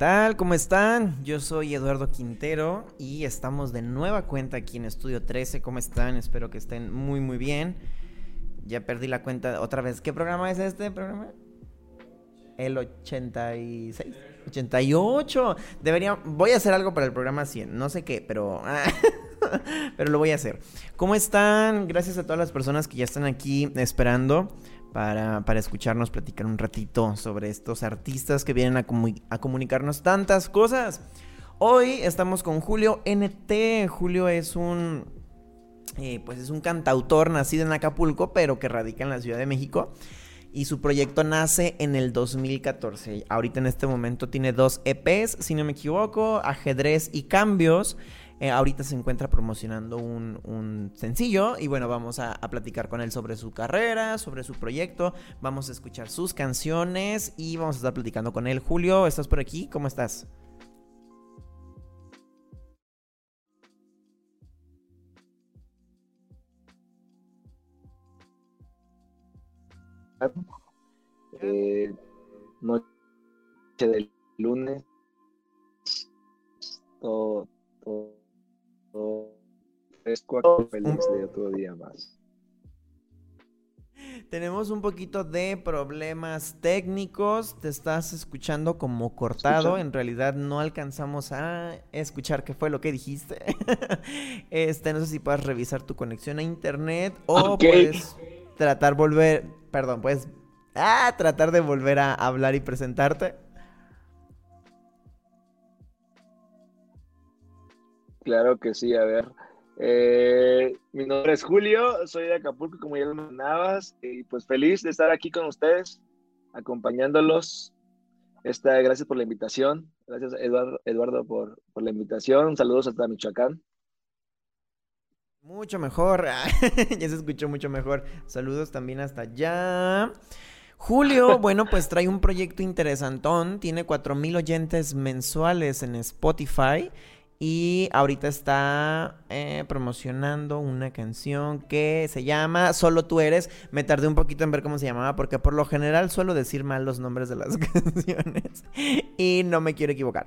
tal? ¿Cómo están? Yo soy Eduardo Quintero y estamos de nueva cuenta aquí en Estudio 13. ¿Cómo están? Espero que estén muy, muy bien. Ya perdí la cuenta otra vez. ¿Qué programa es este programa? El 86. 88. Debería. Voy a hacer algo para el programa 100. No sé qué, pero. pero lo voy a hacer. ¿Cómo están? Gracias a todas las personas que ya están aquí esperando para, escucharnos platicar un ratito sobre estos artistas que vienen a, a comunicarnos tantas cosas. Hoy estamos con Julio NT. Julio es un, eh, pues es un cantautor nacido en Acapulco, pero que radica en la Ciudad de México. Y su proyecto nace en el 2014. Ahorita en este momento tiene dos EPs, si no me equivoco, Ajedrez y Cambios. Eh, ahorita se encuentra promocionando un, sencillo y bueno, vamos a, platicar con él sobre su carrera, sobre su proyecto, vamos a escuchar sus canciones y vamos a estar platicando con él. Julio, ¿estás por aquí? ¿Cómo estás? Eh, noche del lunes todo, todo feliz de otro día más. Tenemos un poquito de problemas técnicos. Te estás escuchando como cortado. En realidad no alcanzamos a escuchar qué fue lo que dijiste. este, no sé si puedes revisar tu conexión a internet o puedes tratar volver, perdón, puedes ah, tratar de volver a hablar y presentarte. Claro que sí, a ver. Eh, mi nombre es Julio, soy de Acapulco, como ya lo mencionabas, y pues feliz de estar aquí con ustedes, acompañándolos. Esta, gracias por la invitación. Gracias, Eduardo, Eduardo por, por la invitación. Saludos hasta Michoacán. Mucho mejor, ya se escuchó mucho mejor. Saludos también hasta allá. Julio, bueno, pues trae un proyecto interesantón, tiene 4000 oyentes mensuales en Spotify y ahorita está eh, promocionando una canción que se llama Solo tú eres. Me tardé un poquito en ver cómo se llamaba porque por lo general suelo decir mal los nombres de las canciones y no me quiero equivocar.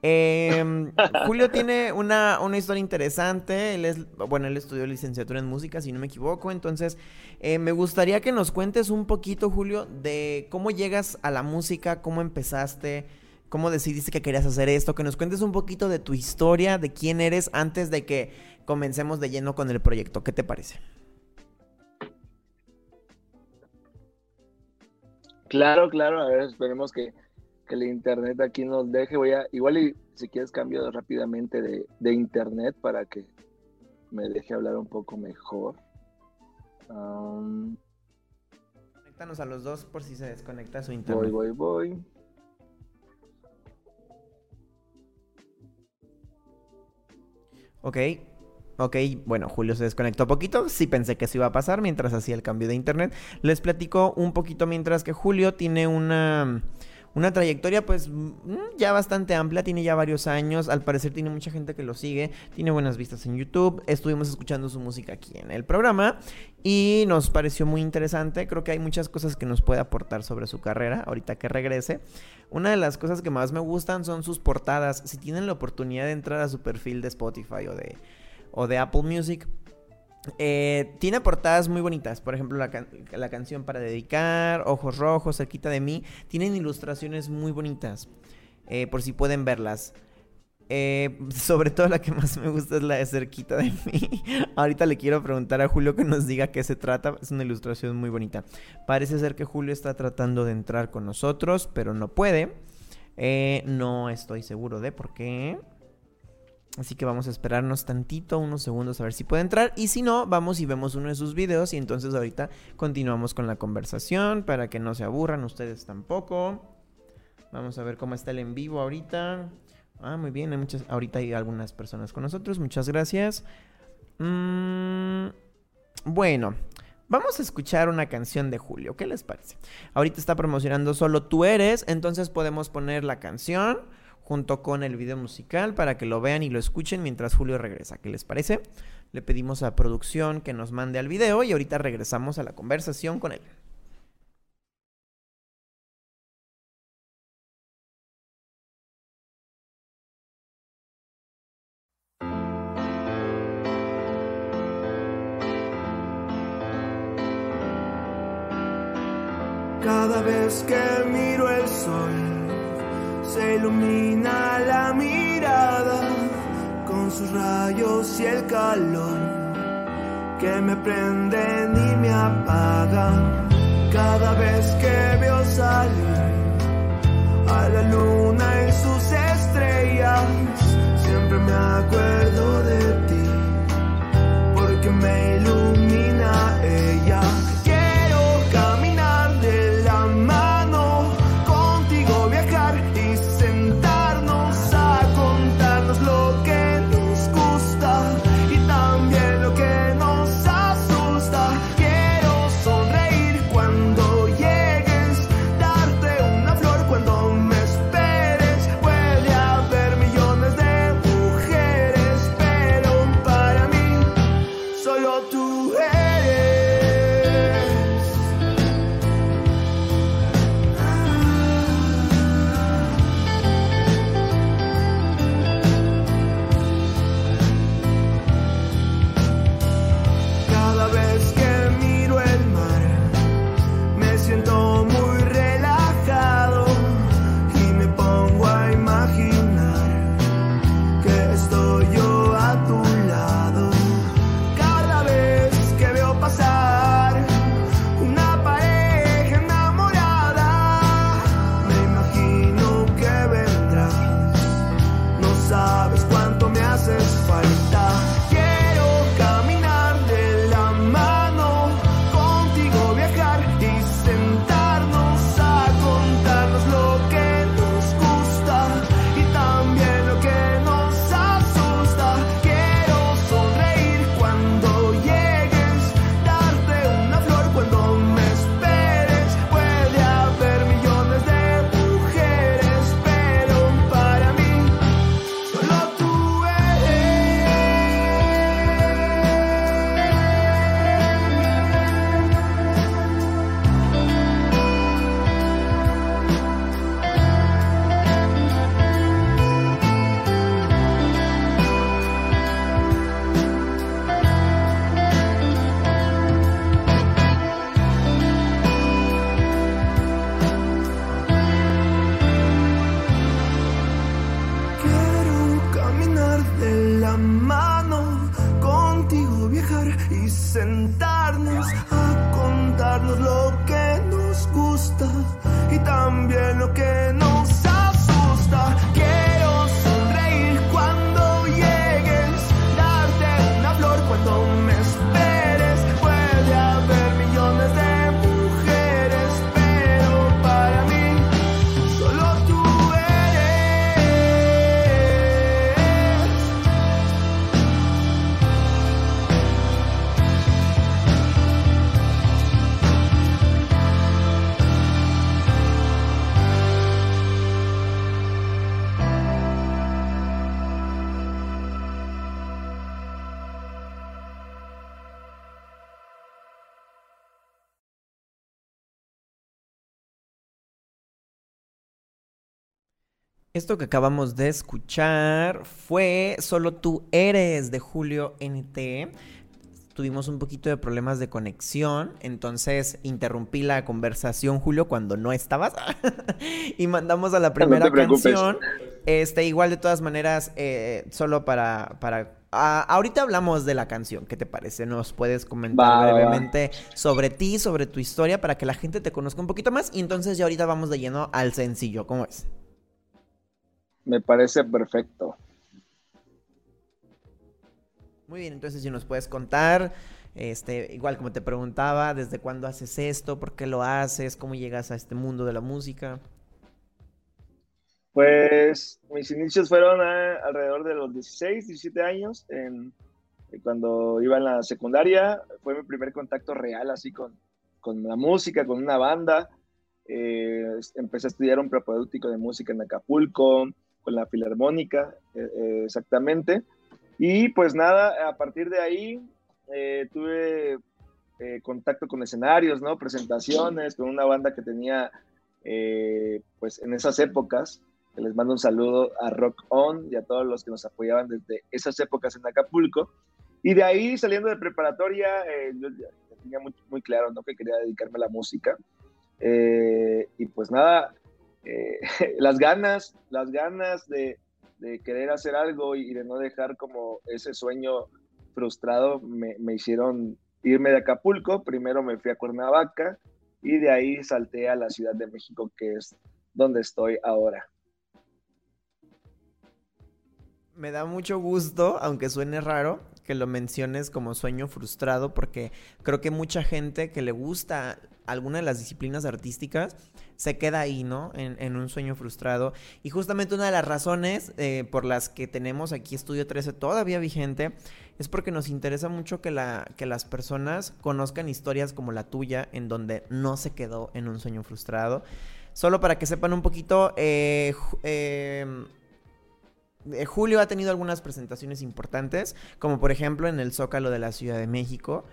Em, Julio tiene una, historia interesante. Él es, bueno, él estudió licenciatura en música, si no me equivoco. Entonces, eh, me gustaría que nos cuentes un poquito, Julio, de cómo llegas a la música, cómo empezaste cómo decidiste que querías hacer esto, que nos cuentes un poquito de tu historia, de quién eres antes de que comencemos de lleno con el proyecto. ¿Qué te parece? Claro, claro, a ver, esperemos que, el internet aquí nos deje. Voy a, igual y si quieres cambio rápidamente de, internet para que me deje hablar un poco mejor. Conéctanos a los dos por si se desconecta su internet. Voy, voy, voy. Ok. Ok, bueno, Julio se desconectó poquito. Sí pensé que eso iba a pasar mientras hacía el cambio de internet. Les platico un poquito mientras que Julio tiene una, una trayectoria pues mm, ya bastante amplia, tiene ya varios años. Al parecer tiene mucha gente que lo sigue, tiene buenas vistas en YouTube. Estuvimos escuchando su música aquí en el programa y nos pareció muy interesante. Creo que hay muchas cosas que nos puede aportar sobre su carrera ahorita que regrese. Una de las cosas que más me gustan son sus portadas. Si tienen la oportunidad de entrar a su perfil de Spotify o de, o de Apple Music, eh, tiene portadas muy bonitas. Por ejemplo, la, canción para dedicar, Ojos Rojos, Cerquita de mí. Tienen ilustraciones muy bonitas. Eh, por si pueden verlas. Eh, sobre todo la que más me gusta es la de cerquita de mí. Ahorita le quiero preguntar a Julio que nos diga qué se trata. Es una ilustración muy bonita. Parece ser que Julio está tratando de entrar con nosotros, pero no puede. Eh, no estoy seguro de por qué. Así que vamos a esperarnos tantito, unos segundos a ver si puede entrar. Y si no, vamos y vemos uno de sus videos. Y entonces ahorita continuamos con la conversación para que no se aburran ustedes tampoco. Vamos a ver cómo está el en vivo ahorita. Ah, muy bien, hay muchas, ahorita hay algunas personas con nosotros, muchas gracias. Mm, bueno, vamos a escuchar una canción de Julio. ¿Qué les parece? Ahorita está promocionando solo Tú Eres, entonces podemos poner la canción junto con el video musical para que lo vean y lo escuchen mientras Julio regresa. ¿Qué les parece? Le pedimos a producción que nos mande al video y ahorita regresamos a la conversación con él. Que me prenden y me apagan. Cada vez que veo salir a la luna y sus estrellas, siempre me acuerdo de ti, porque me ilumina ella. Esto que acabamos de escuchar fue Solo tú eres de Julio NT. Tuvimos un poquito de problemas de conexión, entonces interrumpí la conversación, Julio, cuando no estabas. y mandamos a la primera canción. Este, igual de todas maneras, eh, solo para, para ah, ahorita hablamos de la canción, ¿qué te parece? ¿Nos puedes comentar Va, va, va. brevemente sobre ti, sobre tu historia, para que la gente te conozca un poquito más? Y entonces ya ahorita vamos de lleno al sencillo, ¿cómo es? Me parece perfecto. Muy bien, entonces si nos puedes contar, este, igual como te preguntaba, ¿desde cuándo haces esto? ¿Por qué lo haces? ¿Cómo llegas a este mundo de la música? Pues mis inicios fueron a- alrededor de los 16, 17 años en, cuando iba en la secundaria, fue mi primer contacto real así con, con la música, con una banda. Eh, empecé a estudiar un propedéutico de música en Acapulco, con la Filarmónica, eh, eh, exactamente. Y pues nada, a partir de ahí tuve contacto con escenarios, ¿no? Presentaciones, con una banda que tenía, pues en esas épocas, que les mando un saludo a Rock On y a todos los que nos apoyaban desde esas épocas en Acapulco. Y de ahí, saliendo de preparatoria, yo tenía muy, muy, claro ¿no? que quería dedicarme a la música. Eh, y pues nada, eh, las ganas, las ganas de, de, querer hacer algo y de no dejar como ese sueño frustrado me, me, hicieron irme de Acapulco. Primero me fui a Cuernavaca y de ahí salté a la Ciudad de México, que es donde estoy ahora. Me da mucho gusto, aunque suene raro, que lo menciones como sueño frustrado, porque creo que mucha gente que le gusta alguna de las disciplinas artísticas se queda ahí, ¿no? En, un sueño frustrado. Y justamente una de las razones eh, por las que tenemos aquí Estudio 13 todavía vigente es porque nos interesa mucho que, la, que las personas conozcan historias como la tuya, en donde no se quedó en un sueño frustrado. Solo para que sepan un poquito, eh eh, Julio ha tenido algunas presentaciones importantes, como por ejemplo en el Zócalo de la Ciudad de México,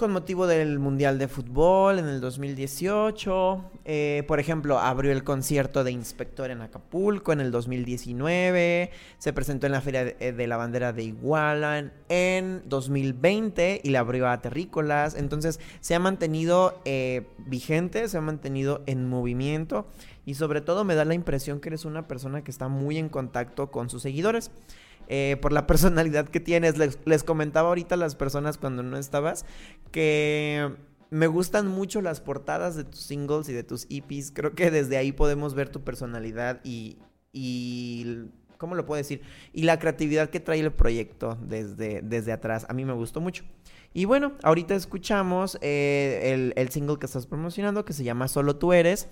con motivo del Mundial de Fútbol en el 2018. Eh, por ejemplo, abrió el concierto de Inspector en Acapulco en el 2019. Se presentó en la Feria de, eh, la Bandera de Iguala en 2020 y la abrió a Terrícolas. Entonces se ha mantenido vigente, se ha mantenido en movimiento y sobre todo me da la impresión que eres una persona que está muy en contacto con sus seguidores. Eh, por la personalidad que tienes. Les, comentaba ahorita a las personas cuando no estabas que me gustan mucho las portadas de tus singles y de tus EPs. Creo que desde ahí podemos ver tu personalidad y, y ¿cómo lo puedo decir? Y la creatividad que trae el proyecto desde, desde atrás. A mí me gustó mucho. Y bueno, ahorita escuchamos eh, el, el, single que estás promocionando que se llama Solo tú eres.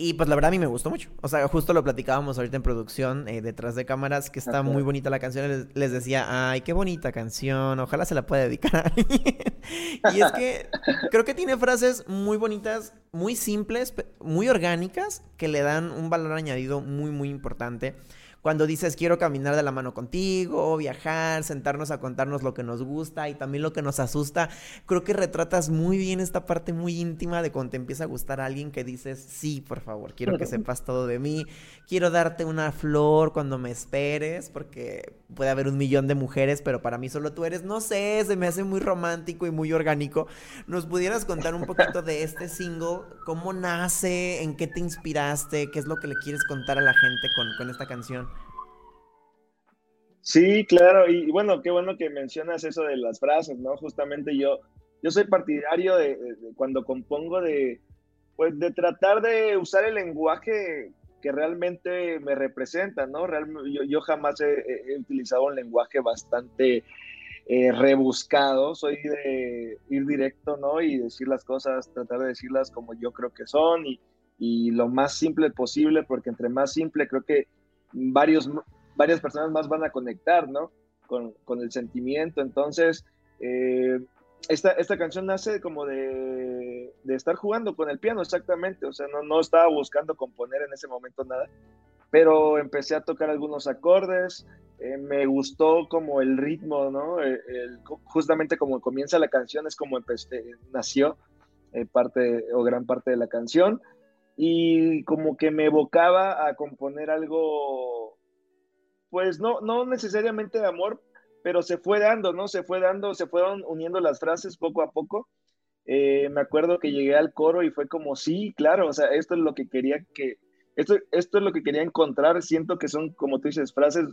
Y pues la verdad a mí me gustó mucho. O sea, justo lo platicábamos ahorita en producción, eh, detrás de cámaras, que está muy bonita la canción. Les, decía, ay, qué bonita canción, ojalá se la pueda dedicar a alguien. y es que creo que tiene frases muy bonitas, muy simples, muy orgánicas, que le dan un valor añadido muy, muy importante cuando dices quiero caminar de la mano contigo, viajar, sentarnos a contarnos lo que nos gusta y también lo que nos asusta, creo que retratas muy bien esta parte muy íntima de cuando te empieza a gustar a alguien que dices, sí, por favor, quiero que sepas todo de mí, quiero darte una flor cuando me esperes, porque puede haber un millón de mujeres, pero para mí solo tú eres, no sé, se me hace muy romántico y muy orgánico. ¿Nos pudieras contar un poquito de este single? ¿Cómo nace? ¿En qué te inspiraste? ¿Qué es lo que le quieres contar a la gente con, con esta canción? Sí, claro, y, bueno, qué bueno que mencionas eso de las frases, ¿no? Justamente yo, yo soy partidario de, cuando compongo de, pues de tratar de usar el lenguaje que realmente me representa, ¿no? yo, yo, jamás he, utilizado un lenguaje bastante eh, rebuscado, soy de ir directo, ¿no? Y decir las cosas, tratar de decirlas como yo creo que son y, y lo más simple posible, porque entre más simple creo que varios varias personas más van a conectar, ¿no? Con, con el sentimiento. Entonces, eh, esta, esta canción nace como de, de, estar jugando con el piano, exactamente. O sea, no, no estaba buscando componer en ese momento nada, pero empecé a tocar algunos acordes. Eh, me gustó como el ritmo, ¿no? Eh, justamente como comienza la canción, es como empecé, nació parte o gran parte de la canción. Y como que me evocaba a componer algo pues no, no necesariamente de amor, pero se fue dando, ¿no? Se fue dando, se fueron uniendo las frases poco a poco. Eh, me acuerdo que llegué al coro y fue como, sí, claro, o sea, esto es lo que quería que, esto, esto es lo que quería encontrar, siento que son, como tú dices, frases,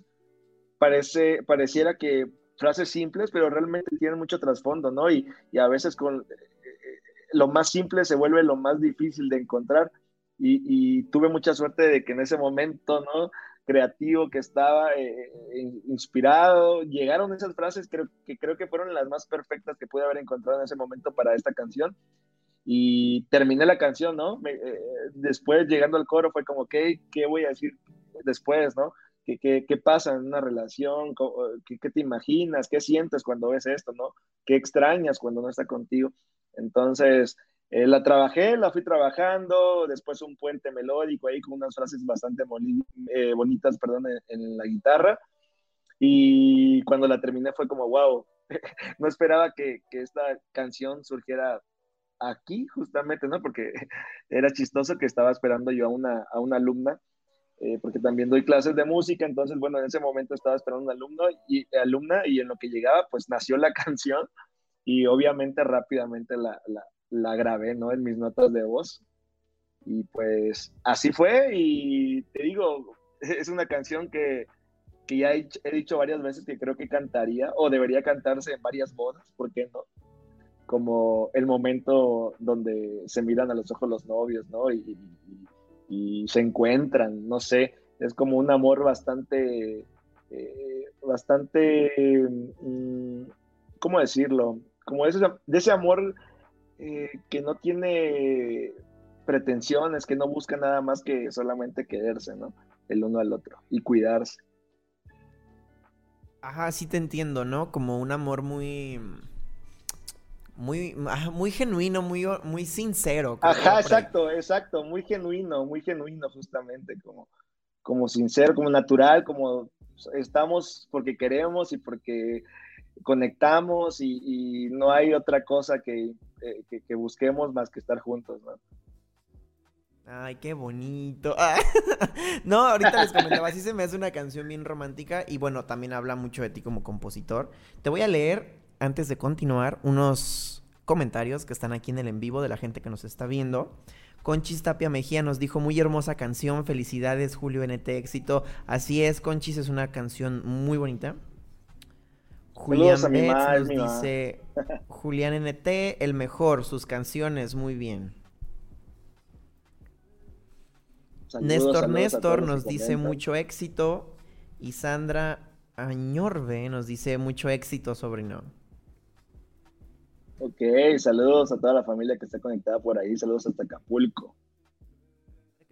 parece, pareciera que frases simples, pero realmente tienen mucho trasfondo, ¿no? Y, y a veces con eh, eh, lo más simple se vuelve lo más difícil de encontrar. Y, y, tuve mucha suerte de que en ese momento, ¿no? Creativo que estaba, eh, eh, inspirado. Llegaron esas frases que creo que fueron las más perfectas que pude haber encontrado en ese momento para esta canción. Y terminé la canción, ¿no? Eh, después llegando al coro fue como, ¿qué, ¿qué voy a decir después, no? qué, pasa en una relación, ¿Qué, qué, te imaginas, qué sientes cuando ves esto, ¿no? ¿Qué extrañas cuando no está contigo? Entonces, eh, la trabajé, la fui trabajando, después un puente melódico ahí con unas frases bastante eh, bonitas, perdón, en, la guitarra. Y cuando la terminé fue como, wow, no esperaba que, que, esta canción surgiera aquí justamente, ¿no? Porque era chistoso que estaba esperando yo a una, a una alumna, eh, porque también doy clases de música, entonces, bueno, en ese momento estaba esperando a un alumno y alumna y en lo que llegaba, pues nació la canción y obviamente rápidamente la, la, la grabé, ¿no? En mis notas de voz. Y pues así fue y te digo, es una canción que, que ya he, dicho varias veces que creo que cantaría o debería cantarse en varias bodas, ¿por qué no? Como el momento donde se miran a los ojos los novios, ¿no? Y, y, se encuentran, no sé, es como un amor bastante, eh, bastante, mm, ¿cómo decirlo? Como ese, de ese amor eh, que no tiene pretensiones, que no busca nada más que solamente quererse, ¿no? El uno al otro y cuidarse. Ajá, sí te entiendo, ¿no? Como un amor muy muy muy genuino, muy muy sincero. Ajá, exacto, exacto, muy genuino, muy genuino justamente, como como sincero, como natural, como estamos porque queremos y porque conectamos y, no hay otra cosa eh, que, que, busquemos más que estar juntos, ¿no? Ay, qué bonito. no, ahorita les comentaba, sí se me hace una canción bien romántica y bueno, también habla mucho de ti como compositor. Te voy a leer, antes de continuar, unos comentarios que están aquí en el en vivo de la gente que nos está viendo. Conchis Tapia Mejía nos dijo, muy hermosa canción, felicidades Julio NT, éxito. Así es, Conchis es una canción muy bonita. Julián nos dice, Julián NT, el mejor, sus canciones, muy bien. Néstor Néstor nos dice mucho éxito. Y Sandra Añorbe nos dice mucho éxito, sobrino. Ok, saludos a toda la familia que está conectada por ahí, saludos hasta Acapulco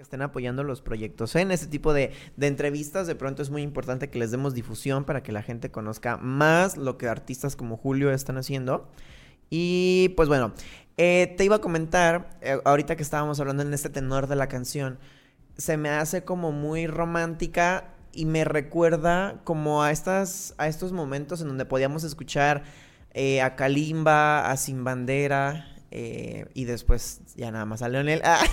estén apoyando los proyectos. En este tipo de, entrevistas, de pronto es muy importante que les demos difusión para que la gente conozca más lo que artistas como Julio están haciendo. Y pues bueno, eh, te iba a comentar, eh, ahorita que estábamos hablando en este tenor de la canción, se me hace como muy romántica y me recuerda como a, estas, a estos momentos en donde podíamos escuchar eh, a Kalimba, a Sin Bandera, eh, y después ya nada más a Leonel. Ah,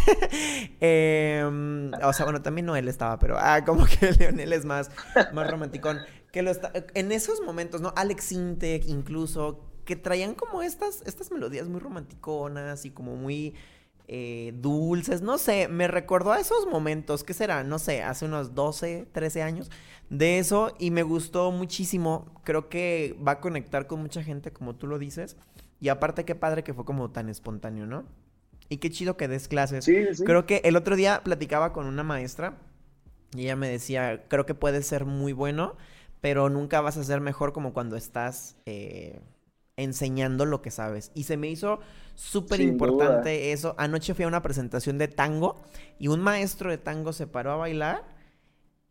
em, o sea, bueno, también Noel estaba, pero ah, como que Leonel es más, más romanticón. Que lo está, en esos momentos, ¿no? Alex Intec incluso, que traían como estas, estas melodías muy romanticonas y como muy eh, dulces. No sé, me recordó a esos momentos, ¿qué será? No sé, hace unos 12, 13 años de eso y me gustó muchísimo. Creo que va a conectar con mucha gente, como tú lo dices. Y aparte, qué padre que fue como tan espontáneo, ¿no? Y qué chido que des clases. Sí, sí. Creo que el otro día platicaba con una maestra y ella me decía, creo que puedes ser muy bueno, pero nunca vas a ser mejor como cuando estás eh, enseñando lo que sabes. Y se me hizo súper importante eso. Anoche fui a una presentación de tango y un maestro de tango se paró a bailar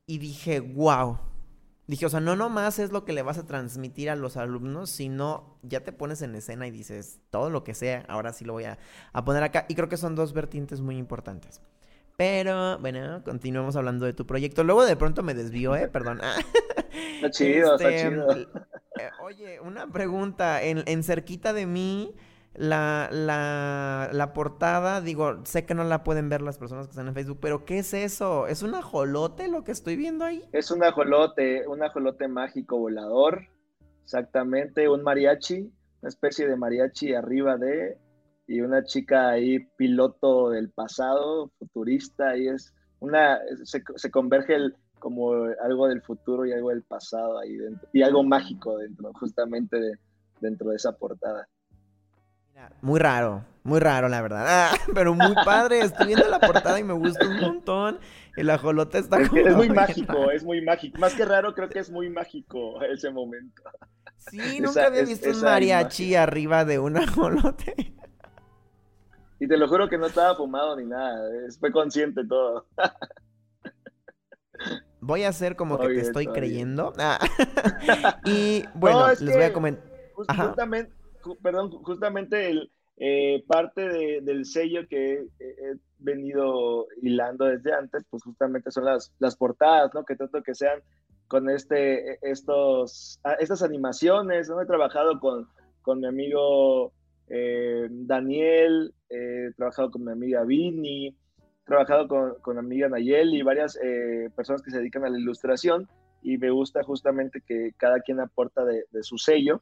y dije, wow, Dije, o sea, no nomás es lo que le vas a transmitir a los alumnos, sino ya te pones en escena y dices, todo lo que sea, ahora sí lo voy a, poner acá. Y creo que son dos vertientes muy importantes. Pero, bueno, continuemos hablando de tu proyecto. Luego de pronto me desvío, ¿eh? Perdón. Está chido, está este, chido. Eh, oye, una pregunta. En, en cerquita de mí la, la, portada, digo, sé que no la pueden ver las personas que están en Facebook, pero ¿qué es eso? ¿Es un ajolote lo que estoy viendo ahí? Es un ajolote, un ajolote mágico volador, exactamente, un mariachi, una especie de mariachi arriba de, y una chica ahí, piloto del pasado, futurista, y es una, se, se converge el, como algo del futuro y algo del pasado ahí dentro, y algo mágico dentro, justamente de, dentro de esa portada. Muy raro, muy raro, la verdad. Ah, pero muy padre. Estoy viendo la portada y me gusta un montón. El ajolote está Es, es muy mágico, es muy mágico. Más que raro, creo que es muy mágico ese momento. Sí, nunca había visto un mariachi arriba de un ajolote. Y te lo juro que no estaba fumado ni nada. Fue consciente todo. Voy a hacer como que te estoy creyendo. Ah. y bueno, No, es les voy a comentar. Justamente, ju- perdón, justamente el, eh, parte de- del sello que he, he venido hilando desde antes, pues justamente son las, las portadas, ¿no? Que trato que sean con este, estos, ah, estas animaciones, ¿no? He trabajado con, con mi amigo eh, Daniel, eh, he trabajado con mi amiga Vini, he trabajado con, con mi amiga Nayeli varias eh, personas que se dedican a la ilustración y me gusta justamente que cada quien aporta de su sello,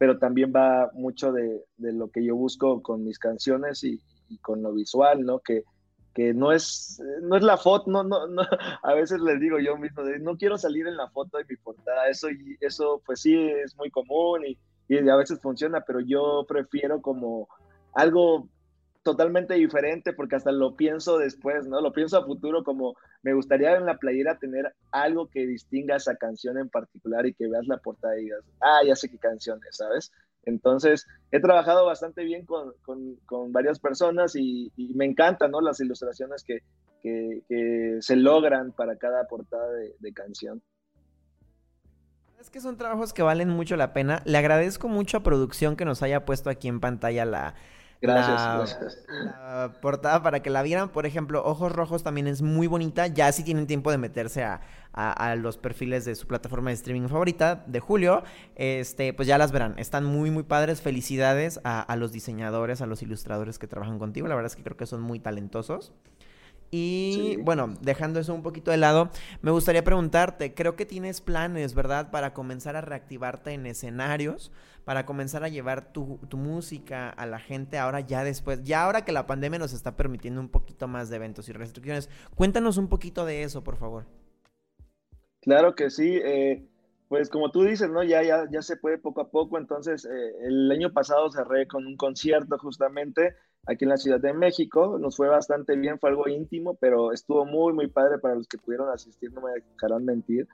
pero también va mucho de, de lo que yo busco con mis canciones y, con lo visual, ¿no? Que, que no es, no es la foto, no, no, no, a veces les digo yo mismo, no quiero salir en la foto de mi portada, eso, eso pues sí es muy común y, y a veces funciona, pero yo prefiero como algo totalmente diferente porque hasta lo pienso después, ¿no? Lo pienso a futuro como me gustaría en la playera tener algo que distinga esa canción en particular y que veas la portada y digas, ah, ya sé qué canción es, ¿sabes? Entonces, he trabajado bastante bien con, con, varias personas y, me encantan, ¿no? Las ilustraciones que, que, que se logran para cada portada de, de canción. Es que son trabajos que valen mucho la pena. Le agradezco mucho a producción que nos haya puesto aquí en pantalla la, Gracias, la, gracias. la portada para que la vieran. Por ejemplo, Ojos Rojos también es muy bonita. Ya si tienen tiempo de meterse a, a- a los perfiles de su plataforma de streaming favorita de Julio, este, pues ya las verán. Están muy, muy padres. Felicidades a, a los diseñadores, a los ilustradores que trabajan contigo. La verdad es que creo que son muy talentosos. Y Sí. bueno, dejando eso un poquito de lado, me gustaría preguntarte, creo que tienes planes, ¿verdad? Para comenzar a reactivarte en escenarios, para comenzar a llevar tu, tu música a la gente ahora ya después, ya ahora que la pandemia nos está permitiendo un poquito más de eventos y restricciones. Cuéntanos un poquito de eso, por favor. Claro que sí, eh, pues como tú dices, ¿no? Ya, ya, ya se puede poco a poco, entonces eh, el año pasado cerré con un concierto justamente aquí en la Ciudad de México, nos fue bastante bien, fue algo íntimo, pero estuvo muy, muy padre para los que pudieron asistir, no me dejarán mentir.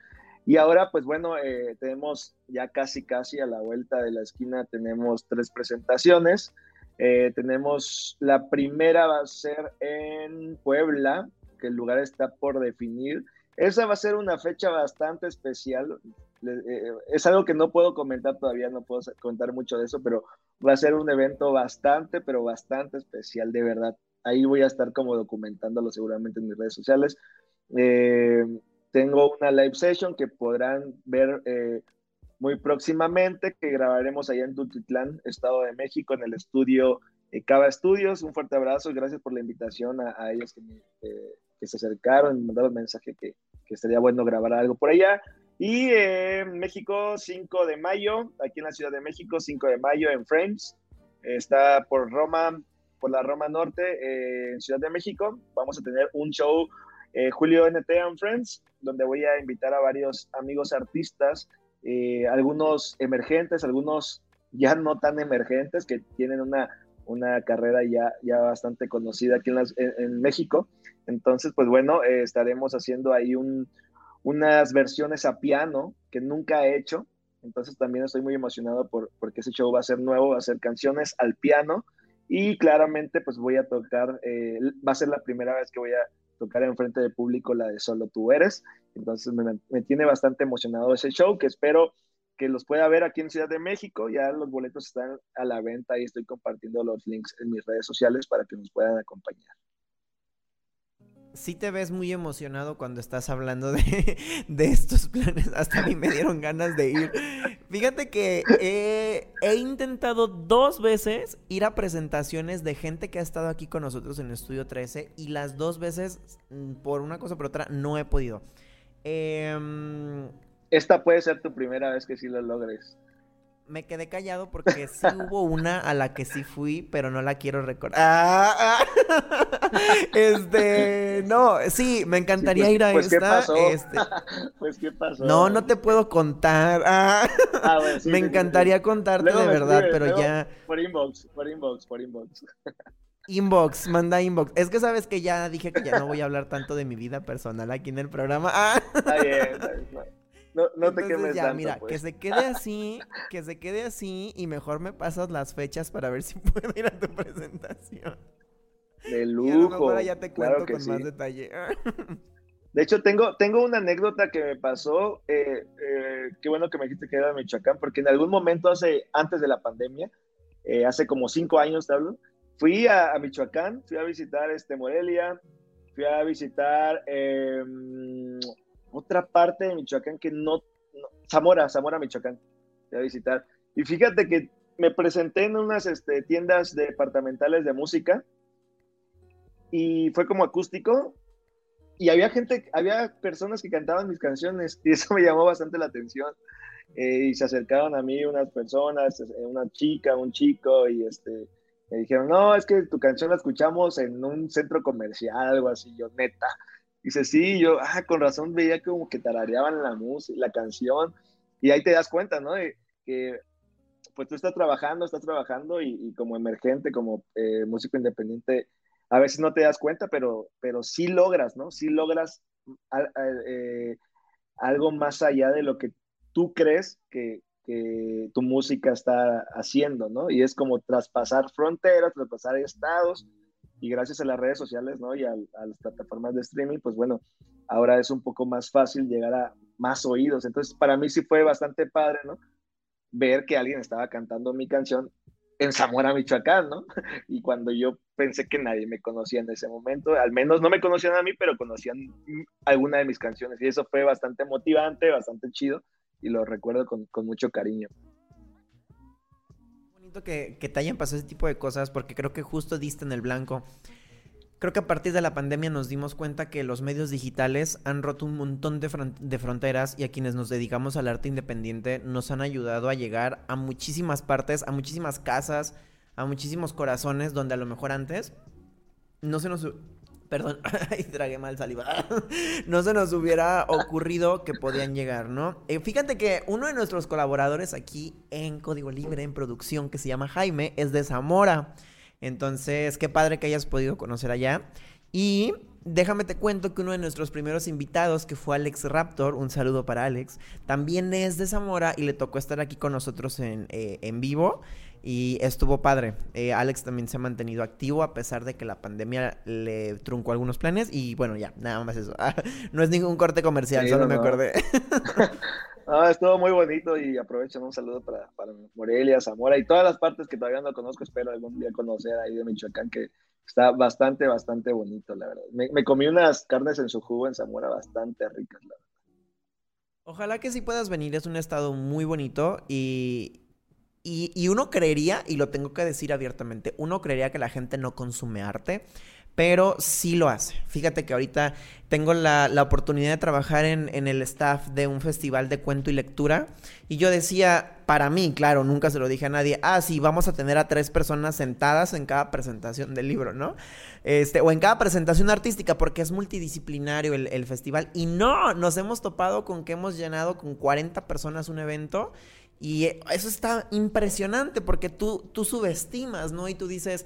Y ahora, pues bueno, eh, tenemos ya casi, casi a la vuelta de la esquina, tenemos tres presentaciones. Eh, tenemos la primera va a ser en Puebla, que el lugar está por definir. Esa va a ser una fecha bastante especial. Eh, es algo que no puedo comentar todavía, no puedo contar mucho de eso, pero va a ser un evento bastante, pero bastante especial, de verdad. Ahí voy a estar como documentándolo seguramente en mis redes sociales. Eh, tengo una live session que podrán ver eh, muy próximamente, que grabaremos allá en Tultitlán, Estado de México, en el estudio eh, Cava Studios. Un fuerte abrazo y gracias por la invitación a, ellos que, se acercaron me mandaron mensaje que, que estaría bueno grabar algo por allá. Y eh, México, 5 de mayo, aquí en la Ciudad de México, 5 de mayo en Frames. Está por Roma, por la Roma Norte, eh, en Ciudad de México. Vamos a tener un show, eh, Julio NT and Friends, donde voy a invitar a varios amigos artistas, eh, algunos emergentes, algunos ya no tan emergentes, que tienen una, una carrera ya, ya bastante conocida aquí en, las- en México. Entonces, pues bueno, eh, estaremos haciendo ahí un, unas versiones a piano que nunca he hecho. Entonces también estoy muy emocionado por, porque ese show va a ser nuevo, va a ser canciones al piano y claramente pues voy a tocar, eh, va a ser la primera vez que voy a tocar en frente de público la de Solo tú eres. Entonces me, me tiene bastante emocionado ese show que espero que los pueda ver aquí en Ciudad de México. Ya los boletos están a la venta y estoy compartiendo los links en mis redes sociales para que nos puedan acompañar. Sí te ves muy emocionado cuando estás hablando de, de estos planes. Hasta a mí me dieron ganas de ir. Fíjate que he, intentado dos veces ir a presentaciones de gente que ha estado aquí con nosotros en Estudio 13 y las dos veces, mm, por una cosa o por otra, no he podido. Em, Esta puede ser tu primera vez que sí lo logres. Me quedé callado porque sí hubo una a la que sí fui, pero no la quiero recordar. Ah, ah. Este, no, sí, me encantaría pues- ir a pues, ¿qué esta. pasó? este, Pues, ¿qué pasó? no, no te puedo contar. Ah, sí, me encantaría sí. contarte Luego de verdad, escribes, pero ya Por inbox, por inbox, por inbox. inbox, manda inbox. Es que sabes que ya dije que ya no voy a hablar tanto de mi vida personal aquí en el programa. Está bien, está bien, no, no, te Entonces quemes ya, tanto, mira, pues. que se quede así, que se quede así y mejor me pasas las fechas para ver si puedo ir a tu presentación. De a lujo. mejor ya te cuento claro que con más sí. detalle. De hecho, tengo, tengo una anécdota que me pasó. Eh, eh, qué bueno que me dijiste que era de Michoacán, porque en algún momento, hace, antes de la pandemia, eh, hace como cinco años, te hablo, fui a, Michoacán, fui a visitar este, Morelia, fui a visitar em, otra parte de Michoacán que no, Zamora, Zamora, Michoacán, fui a visitar. Y fíjate que me presenté en unas este, tiendas departamentales de música y fue como acústico y había gente, había personas que cantaban mis canciones y eso me llamó bastante la atención. Eh, y se acercaron a mí unas personas, eh, una chica, un chico, y este, me dijeron, no, es que tu canción la escuchamos en un centro comercial, algo así, yo, neta. Dice, sí, yo, ah, con razón veía como que tarareaban la música, la canción, y ahí te das cuenta, ¿no? Que, pues tú estás trabajando, estás trabajando, y, como emergente, como eh, músico independiente, a veces no te das cuenta, pero, pero sí logras, ¿no? Sí logras eh, algo más allá de lo que tú crees que, tu música está haciendo, ¿no? Y es como traspasar fronteras, traspasar estados, y gracias a las redes sociales, ¿no? Y a, las plataformas de streaming, pues bueno, ahora es un poco más fácil llegar a más oídos. Entonces, para mí sí fue bastante padre, ¿no? Ver que alguien estaba cantando mi canción en Zamora, Michoacán, ¿no? Y cuando yo pensé que nadie me conocía en ese momento, al menos no me conocían a mí, pero conocían alguna de mis canciones. Y eso fue bastante motivante, bastante chido, y lo recuerdo con, mucho cariño. Que, que te hayan pasado ese tipo de cosas, porque creo que justo diste en el blanco. Creo que a partir de la pandemia nos dimos cuenta que los medios digitales han roto un montón de, de, fronteras y a quienes nos dedicamos al arte independiente nos han ayudado a llegar a muchísimas partes, a muchísimas casas, a muchísimos corazones donde a lo mejor antes no se nos... Perdón, ay, tragué mal saliva. no se nos hubiera ocurrido que podían llegar, ¿no? Eh, fíjate que uno de nuestros colaboradores aquí en Código Libre, en producción, que se llama Jaime, es de Zamora. Entonces, qué padre que hayas podido conocer allá. Y déjame te cuento que uno de nuestros primeros invitados, que fue Alex Raptor, un saludo para Alex, también es de Zamora y le tocó estar aquí con nosotros en, eh, en vivo. Y estuvo padre. Eh, Alex también se ha mantenido activo a pesar de que la pandemia le truncó algunos planes. Y bueno, ya, nada más eso. no es ningún corte comercial, solo me acordé. Ah, estuvo muy bonito y aprovecho un saludo para, Morelia, Zamora y todas las partes que todavía no conozco. Espero algún día conocer ahí de Michoacán, que está bastante, bastante bonito, la verdad. Me, comí unas carnes en su jugo en Zamora bastante ricas, la verdad. Ojalá que sí puedas venir, es un estado muy bonito y, y, uno creería, y lo tengo que decir abiertamente, uno creería que la gente no consume arte, pero sí lo hace. Fíjate que ahorita tengo la, oportunidad de trabajar en, el staff de un festival de cuento y lectura y yo decía, para mí, claro, nunca se lo dije a nadie, ah, sí, vamos a tener a tres personas sentadas en cada presentación del libro, ¿no? Este, o en cada presentación artística, porque es multidisciplinario el, el festival. Y no, nos hemos topado con que hemos llenado con 40 personas un evento. Y eso está impresionante porque tú, tú subestimas, ¿no? Y tú dices,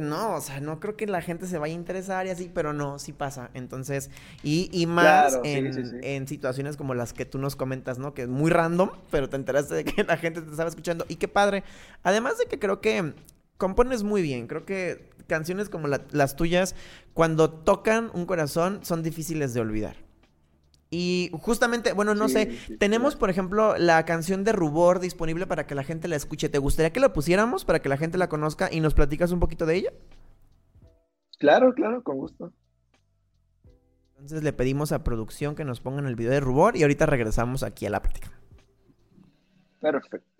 no, o sea, no creo que la gente se vaya a interesar y así, pero no, sí pasa. Entonces, y, y más en, situaciones como las que tú nos comentas, ¿no? Que es muy random, pero te enteraste de que la gente te estaba escuchando. Y qué padre. Además de que creo que compones muy bien. Creo que canciones como las tuyas, cuando tocan un corazón, son difíciles de olvidar. Y justamente, bueno, no sé, tenemos por ejemplo la canción de Rubor disponible para que la gente la escuche. ¿Te gustaría que la pusiéramos para que la gente la conozca y nos platicas un poquito de ella? Claro, claro, con gusto. Entonces le pedimos a producción que nos pongan el video de Rubor y ahorita regresamos aquí a la práctica. Perfecto.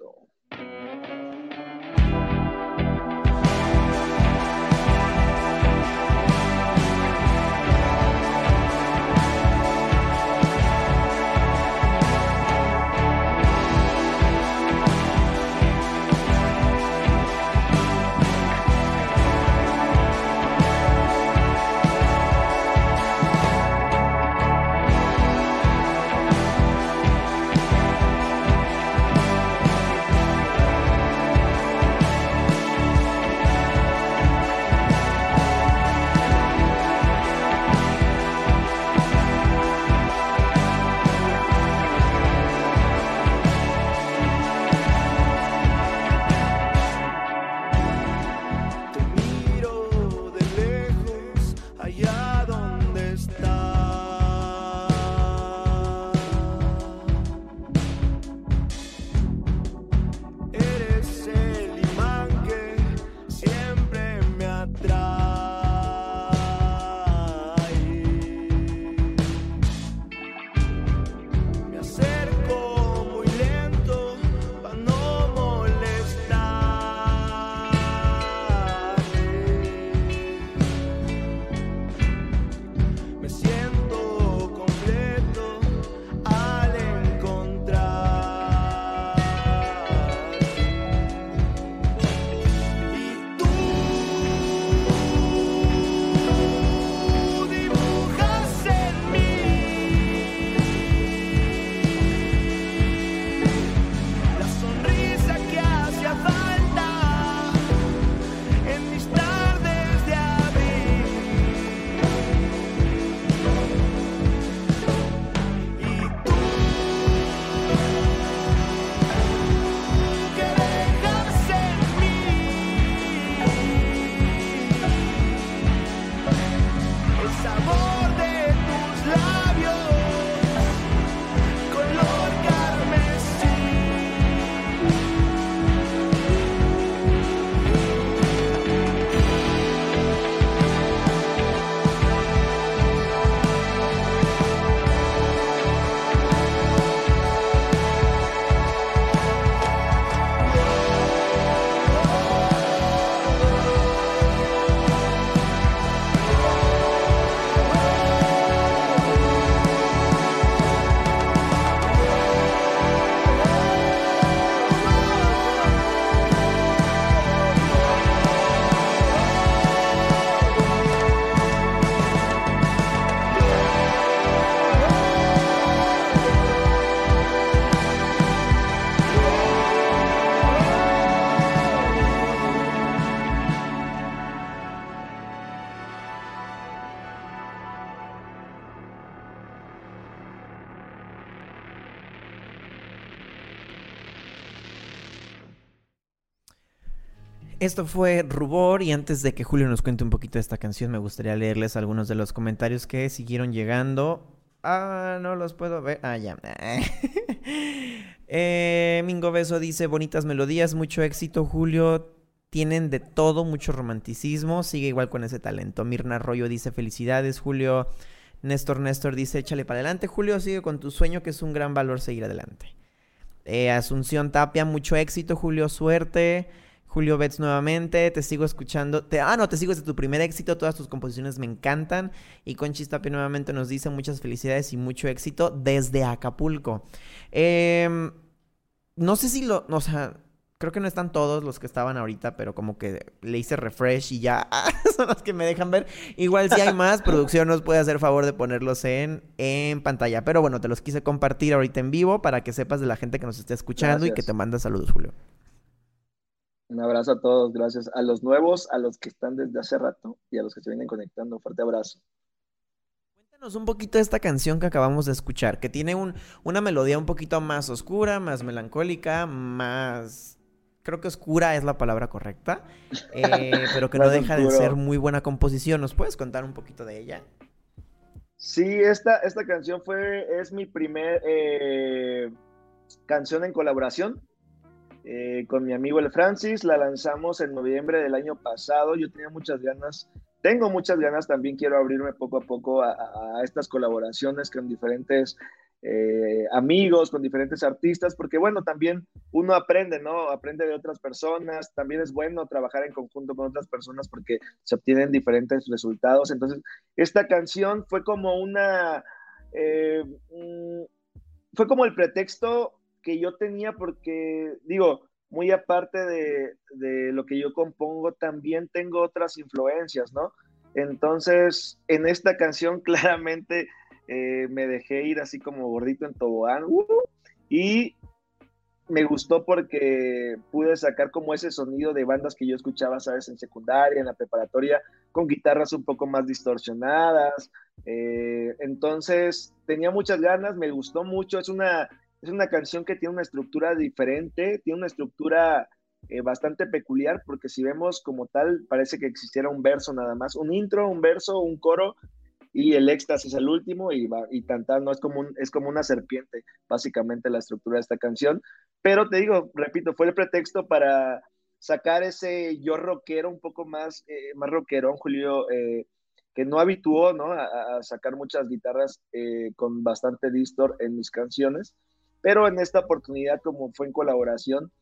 Esto fue Rubor y antes de que Julio nos cuente un poquito de esta canción, me gustaría leerles algunos de los comentarios que siguieron llegando. Ah, no los puedo ver. Ah, ya. eh, Mingo Beso dice, bonitas melodías, mucho éxito, Julio. Tienen de todo, mucho romanticismo. Sigue igual con ese talento. Mirna Arroyo dice, felicidades, Julio. Néstor Néstor dice, échale para adelante, Julio. Sigue con tu sueño, que es un gran valor seguir adelante. Eh, Asunción Tapia, mucho éxito, Julio. Suerte. Julio Betts nuevamente, te sigo escuchando. Te, ah, no, te sigo desde tu primer éxito, todas tus composiciones me encantan. Y Conchis Tapia nuevamente nos dice muchas felicidades y mucho éxito desde Acapulco. Em, no sé si lo, o sea, creo que no están todos los que estaban ahorita, pero como que le hice refresh y ya son los que me dejan ver. Igual si hay más, producción nos puede hacer favor de ponerlos en, en pantalla. Pero bueno, te los quise compartir ahorita en vivo para que sepas de la gente que nos esté escuchando y que te manda saludos, Julio. Un abrazo a todos, gracias. A los nuevos, a los que están desde hace rato y a los que se vienen conectando. Fuerte abrazo. Cuéntanos un poquito de esta canción que acabamos de escuchar, que tiene un, una melodía un poquito más oscura, más melancólica, más... Creo que oscura es la palabra correcta, eh, pero que no deja de ser muy buena composición. ¿Nos puedes contar un poquito de ella? Sí, esta, esta canción fue, es mi primer eh, canción en colaboración eh, con mi amigo el Francis. La lanzamos en noviembre del año pasado. Yo tenía muchas ganas, tengo muchas ganas también, quiero abrirme poco a poco a, estas colaboraciones con diferentes eh, amigos, con diferentes artistas, porque bueno, también uno aprende, ¿no? Aprende de otras personas, también es bueno trabajar en conjunto con otras personas porque se obtienen diferentes resultados. Entonces, esta canción fue como una... Eh, fue como el pretexto que yo tenía porque, digo, muy aparte de, lo que yo compongo, también tengo otras influencias, ¿no? Entonces, en esta canción claramente eh, me dejé ir así como gordito en tobogán uh, y me gustó porque pude sacar como ese sonido de bandas que yo escuchaba, ¿sabes? En secundaria, en la preparatoria, con guitarras un poco más distorsionadas. Eh, entonces, tenía muchas ganas, me gustó mucho, es una es una canción que tiene una estructura diferente, tiene una estructura eh, bastante peculiar, porque si vemos como tal, parece que existiera un verso nada más, un intro, un verso, un coro, y el éxtasis el último, y, va, y cantar, no es como, es como una serpiente, básicamente la estructura de esta canción. Pero te digo, repito, fue el pretexto para sacar ese yo rockero un poco más, eh, más rockerón, Julio, eh, que no habituó ¿no? A, sacar muchas guitarras con bastante distor en mis canciones pero en esta oportunidad, como fue en colaboración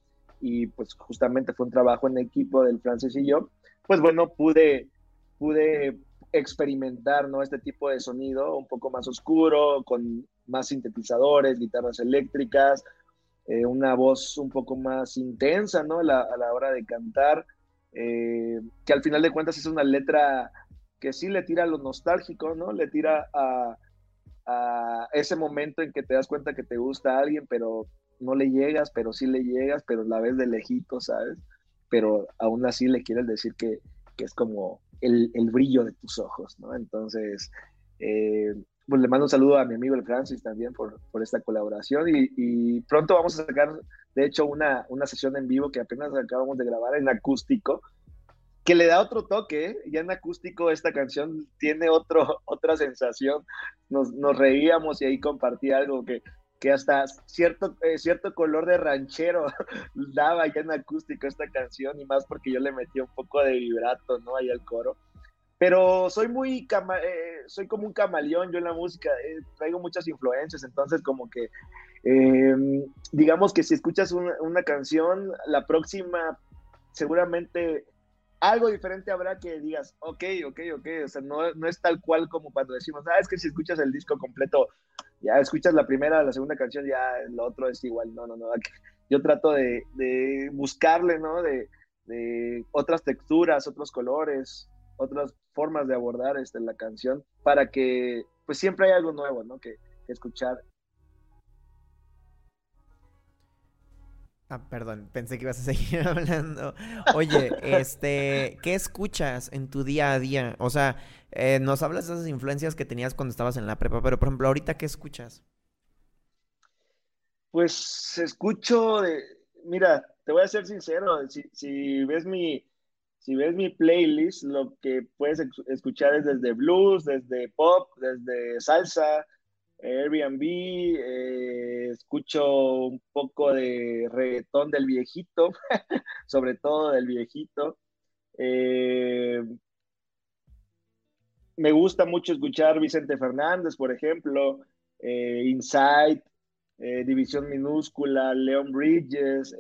y pues justamente fue un trabajo en equipo del Francis y yo, pues bueno, pude, pude experimentar ¿no? este tipo de sonido un poco más oscuro, con más sintetizadores, guitarras eléctricas, eh, una voz un poco más intensa ¿no? a, la, hora de cantar, eh, que al final de cuentas es una letra que sí le tira a lo nostálgico, ¿no? le tira a, a ese momento en que te das cuenta que te gusta a alguien, pero no le llegas, pero sí le llegas, pero la ves de lejito, ¿sabes? Pero aún así le quieres decir que, que es como el, el, brillo de tus ojos, ¿no? Entonces, eh, pues le mando un saludo a mi amigo el Francis también por, por esta colaboración y, y, pronto vamos a sacar, de hecho, una, una sesión en vivo que apenas acabamos de grabar en acústico, que le da otro toque, ¿eh? ya en acústico esta canción tiene otro, otra sensación, nos, nos reíamos y ahí compartí algo que, que hasta cierto, eh, cierto color de ranchero daba ya en acústico esta canción y más porque yo le metí un poco de vibrato, ¿no? Ahí al coro. Pero soy muy, eh, soy como un camaleón yo en la música, traigo muchas influencias, entonces como que, em, digamos que si escuchas una, una canción, la próxima seguramente algo diferente habrá que digas, ok, ok, ok, o sea, no, no, es tal cual como cuando decimos, ah, es que si escuchas el disco completo, ya escuchas la primera, la segunda canción, ya lo otro es igual, no, no, no, yo trato de, de buscarle, ¿no? De, de, otras texturas, otros colores, otras formas de abordar este, la canción, para que, pues siempre hay algo nuevo, ¿no? Que, que escuchar Ah, perdón, pensé que ibas a seguir hablando. Oye, este, ¿qué escuchas en tu día a día? O sea, eh, nos hablas de esas influencias que tenías cuando estabas en la prepa, pero por ejemplo, ahorita, ¿qué escuchas? Pues escucho de, mira, te voy a ser sincero, si, ves mi, si ves mi playlist, lo que puedes escuchar es desde blues, desde pop, desde salsa, Airbnb, eh, escucho un poco de reggaetón del viejito, sobre todo del viejito. Eh, me gusta mucho escuchar Vicente Fernández, por ejemplo, eh, Inside, eh, División Minúscula, Leon Bridges,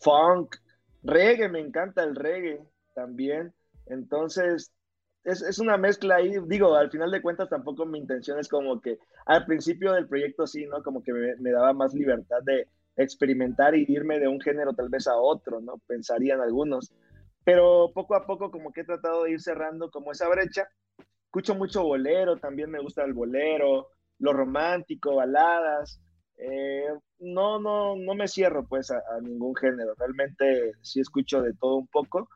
Funk, reggae, me encanta el reggae también. Entonces, es, una mezcla ahí, digo, al final de cuentas tampoco mi intención es como que al principio del proyecto sí, ¿no? Como que me, daba más libertad de experimentar y irme de un género tal vez a otro, ¿no? Pensarían algunos. Pero poco a poco como que he tratado de ir cerrando como esa brecha. Escucho mucho bolero, también me gusta el bolero, lo romántico, baladas. Eh, no, no, no me cierro pues a, ningún género. Realmente sí escucho de todo un poco.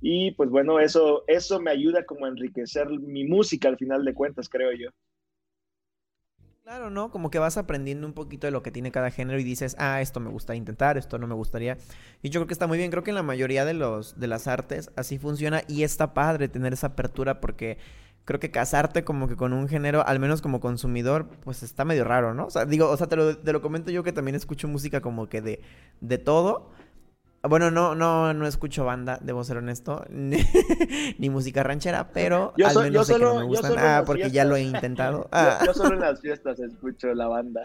Y pues bueno, eso, eso me ayuda como a enriquecer mi música al final de cuentas, creo yo. Claro, ¿no? Como que vas aprendiendo un poquito de lo que tiene cada género y dices, ah, esto me gusta intentar, esto no me gustaría. Y yo creo que está muy bien, creo que en la mayoría de, los, de las artes así funciona y está padre tener esa apertura porque creo que casarte como que con un género, al menos como consumidor, pues está medio raro, ¿no? O sea, digo, o sea, te lo, te lo comento yo que también escucho música como que de, de todo. Bueno, no, no, no escucho banda, debo ser honesto, ni música ranchera, pero al menos sé que no me gustan. Ah, porque ya lo he intentado. Ah. Yo, solo en las fiestas escucho la banda.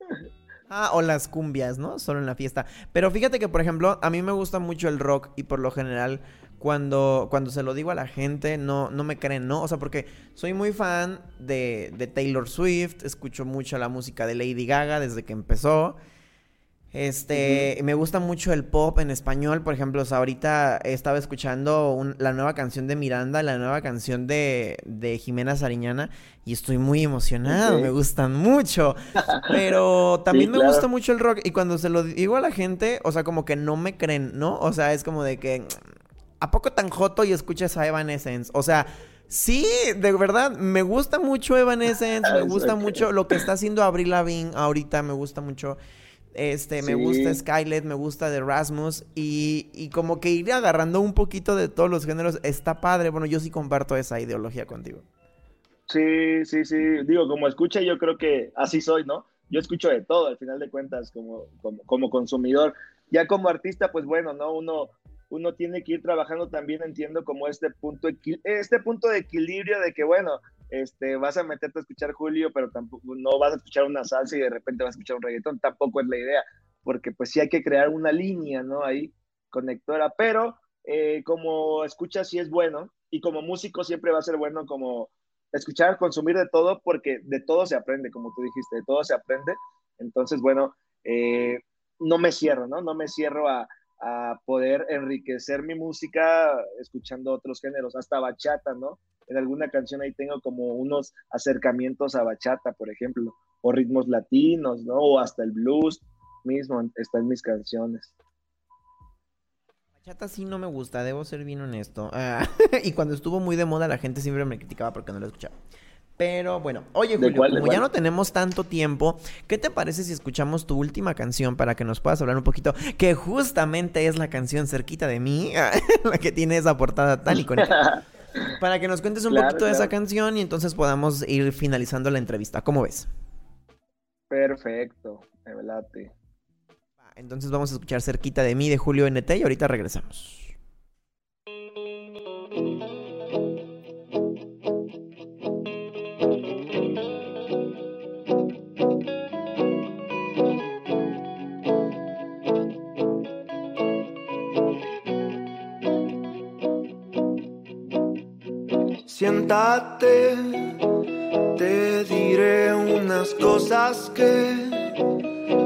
Ah, o las cumbias, ¿no? Solo en la fiesta. Pero fíjate que, por ejemplo, a mí me gusta mucho el rock y por lo general cuando, cuando se lo digo a la gente, no, no me creen, ¿no? O sea, porque soy muy fan de, de Taylor Swift, escucho mucho la música de Lady Gaga desde que empezó. Este, me gusta mucho el pop en español, por ejemplo, o sea, ahorita estaba escuchando la nueva canción de Miranda, la nueva canción de, de Jimena Sariñana, y estoy muy emocionado, me gustan mucho. Pero también me gusta mucho el rock, y cuando se lo digo a la gente, o sea, como que no me creen, ¿no? O sea, es como de que ¿a poco tan joto y escuchas a Evanescence? O sea, sí, de verdad, me gusta mucho Evanescence, me gusta mucho lo que está haciendo Avril Lavigne ahorita, me gusta mucho. Este, me gusta Skylet, me gusta The Rasmus y, y, como que ir agarrando un poquito de todos los géneros está padre. Bueno, yo sí comparto esa ideología contigo. Sí, sí, sí. Digo, como escucha, yo creo que así soy, ¿no? Yo escucho de todo, al final de cuentas, como, como, como consumidor. Ya como artista, pues bueno, ¿no? Uno, uno tiene que ir trabajando también, entiendo, como este punto, este punto de equilibrio de que, bueno, este, vas a meterte a escuchar Julio, pero tampoco no vas a escuchar una salsa y de repente vas a escuchar un reggaetón, tampoco es la idea, porque pues sí hay que crear una línea, ¿no? Ahí, conectora, pero eh, como escucha sí es bueno, y como músico siempre va a ser bueno como escuchar, consumir de todo, porque de todo se aprende, como tú dijiste, de todo se aprende, entonces, bueno, eh, no me cierro, ¿no? No me cierro a, a poder enriquecer mi música escuchando otros géneros, hasta bachata, ¿no? En alguna canción ahí tengo como unos acercamientos a bachata, por ejemplo, o ritmos latinos, ¿no? O hasta el blues mismo está en mis canciones. Bachata sí no me gusta, debo ser bien honesto. Ah, y cuando estuvo muy de moda la gente siempre me criticaba porque no lo escuchaba. Pero bueno, oye Julio, como ya no tenemos tanto tiempo, ¿qué te parece si escuchamos tu última canción para que nos puedas hablar un poquito? Que justamente es la canción cerquita de mí, la que tiene esa portada tan icónica. Para que nos cuentes un poquito de esa canción y entonces podamos ir finalizando la entrevista. ¿Cómo ves? Perfecto, me late. Entonces vamos a escuchar cerquita de mí de Julio NT y ahorita regresamos. Siéntate, te diré unas cosas que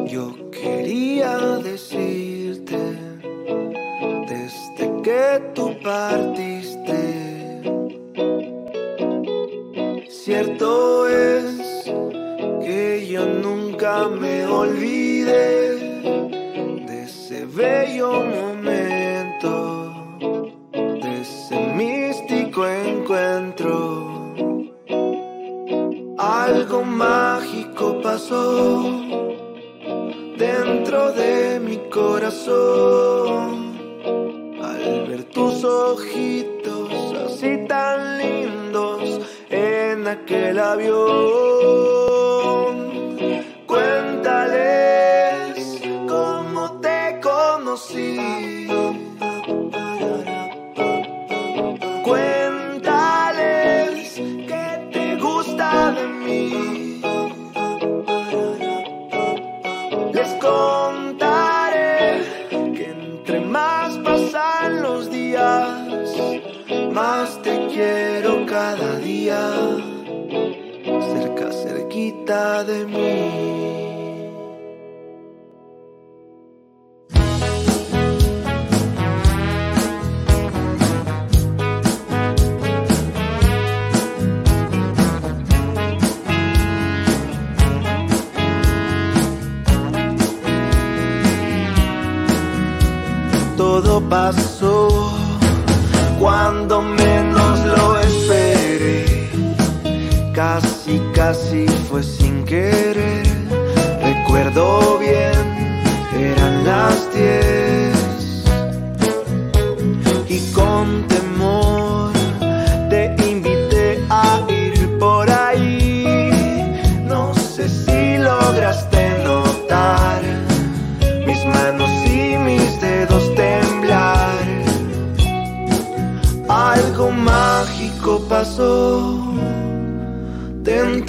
yo quería decirte desde que tú partiste. Cierto es que yo nunca me olvidé de ese bello Casi, fue querer. Recuerdo bien, eran las diez.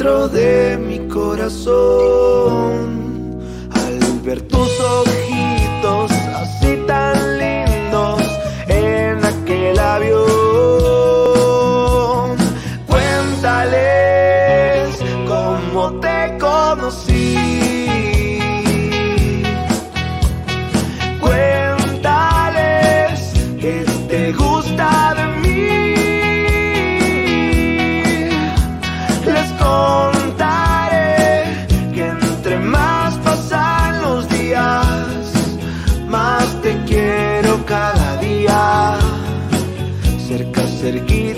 Dentro de mi corazón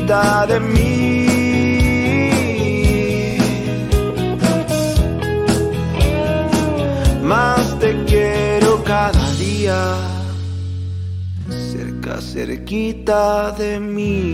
de mí. Más te quiero cada día, cerca, cerquita de mí.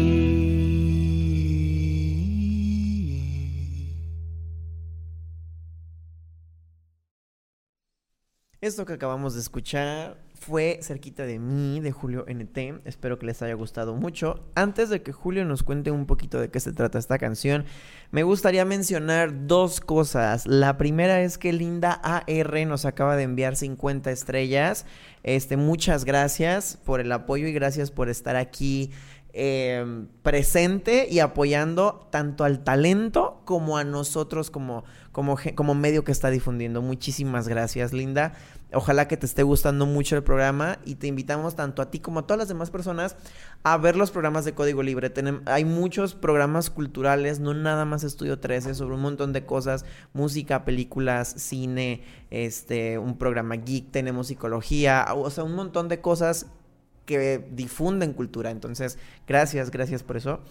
Esto que acabamos de escuchar fue cerquita de mí, de Julio NT. Espero que les haya gustado mucho. Antes de que Julio nos cuente un poquito de qué se trata esta canción, me gustaría mencionar dos cosas. La primera es que Linda AR nos acaba de enviar 50 estrellas. Este, muchas gracias por el apoyo y gracias por estar aquí em, presente y apoyando tanto al talento como a nosotros como, como, como medio que está difundiendo. Muchísimas gracias, Linda. Ojalá que te esté gustando mucho el programa y te invitamos tanto a ti como a todas las demás personas a ver los programas de Código Libre. hay muchos programas culturales, no nada más Estudio 13, sobre un montón de cosas, música, películas, cine, este, un programa geek, tenemos psicología, o sea, un montón de cosas que difunden cultura. Entonces, gracias, gracias por eso.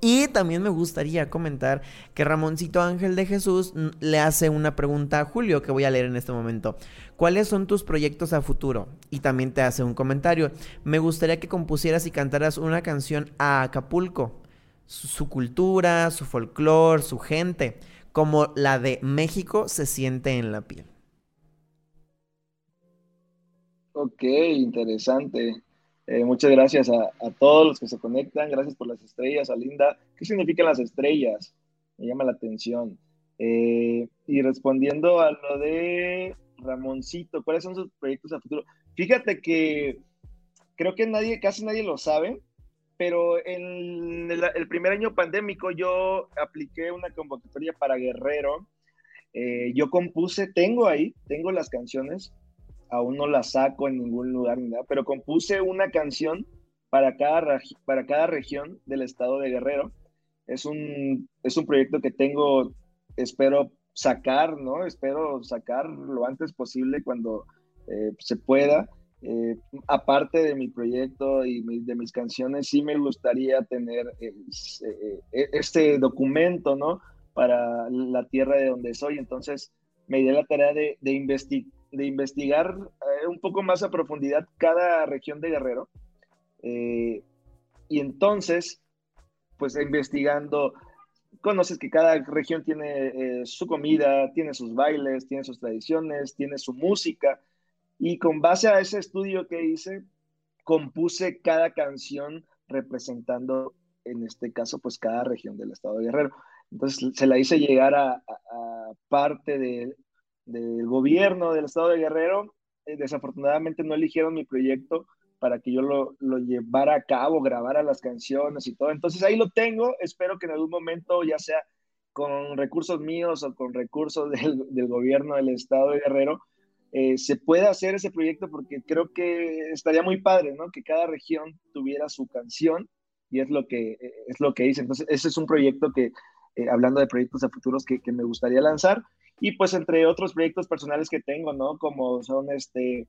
Y también me gustaría comentar que Ramoncito Ángel de Jesús le hace una pregunta a Julio que voy a leer en este momento. ¿Cuáles son tus proyectos a futuro? Y también te hace un comentario. Me gustaría que compusieras y cantaras una canción a Acapulco, su, cultura, su folclore, su gente, como la de México se siente en la piel. Ok, interesante. Eh, muchas gracias a, todos los que se conectan. Gracias por las estrellas, a Linda. ¿Qué significan las estrellas? Me llama la atención. Eh, y respondiendo a lo de Ramoncito, ¿cuáles son sus proyectos a futuro? Fíjate que creo que nadie, casi nadie lo sabe, pero en el, primer año pandémico yo apliqué una convocatoria para Guerrero. Eh, yo compuse, tengo ahí, tengo las canciones, aún no la saco en ningún lugar ni nada, pero compuse una canción para cada, para cada región del estado de Guerrero. Es un, es un proyecto que tengo, espero sacar, ¿no? Espero sacar lo antes posible cuando eh, se pueda. Eh, aparte de mi proyecto y de mis canciones, sí me gustaría tener eh, este documento, ¿no? Para la tierra de donde soy. Entonces, me di la tarea de, de de investigar eh, un poco más a profundidad cada región de Guerrero Eh, y entonces, pues investigando, conoces que cada región tiene eh, su comida, tiene sus bailes, tiene sus tradiciones, tiene su música. Y con base a ese estudio que hice, compuse cada canción representando, en este caso, pues cada región del estado de Guerrero. Entonces se la hice llegar a, parte del gobierno del estado de Guerrero. Eh, desafortunadamente no eligieron mi proyecto para que yo lo, lo, llevara a cabo, grabara las canciones y todo. Entonces ahí lo tengo, espero que en algún momento, ya sea con recursos míos o con recursos del, del gobierno del estado de Guerrero, eh, se pueda hacer ese proyecto porque creo que estaría muy padre, ¿no? Que cada región tuviera su canción y es lo que, es lo que hice. Entonces ese es un proyecto que, eh, hablando de proyectos a futuros que, que me gustaría lanzar y pues entre otros proyectos personales que tengo, ¿no? Como son este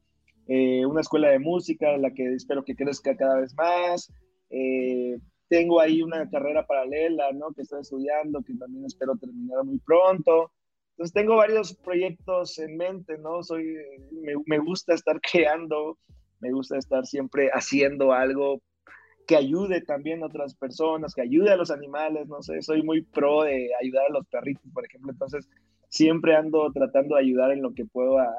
eh, una escuela de música, la que espero que crezca cada vez más. Eh, tengo ahí una carrera paralela, ¿no? Que estoy estudiando, que también espero terminar muy pronto. Entonces tengo varios proyectos en mente, ¿no? Soy, me, me gusta estar creando, me gusta estar siempre haciendo algo que ayude también a otras personas, que ayude a los animales, no sé, soy muy pro de ayudar a los perritos, por ejemplo, entonces siempre ando tratando de ayudar en lo que puedo a,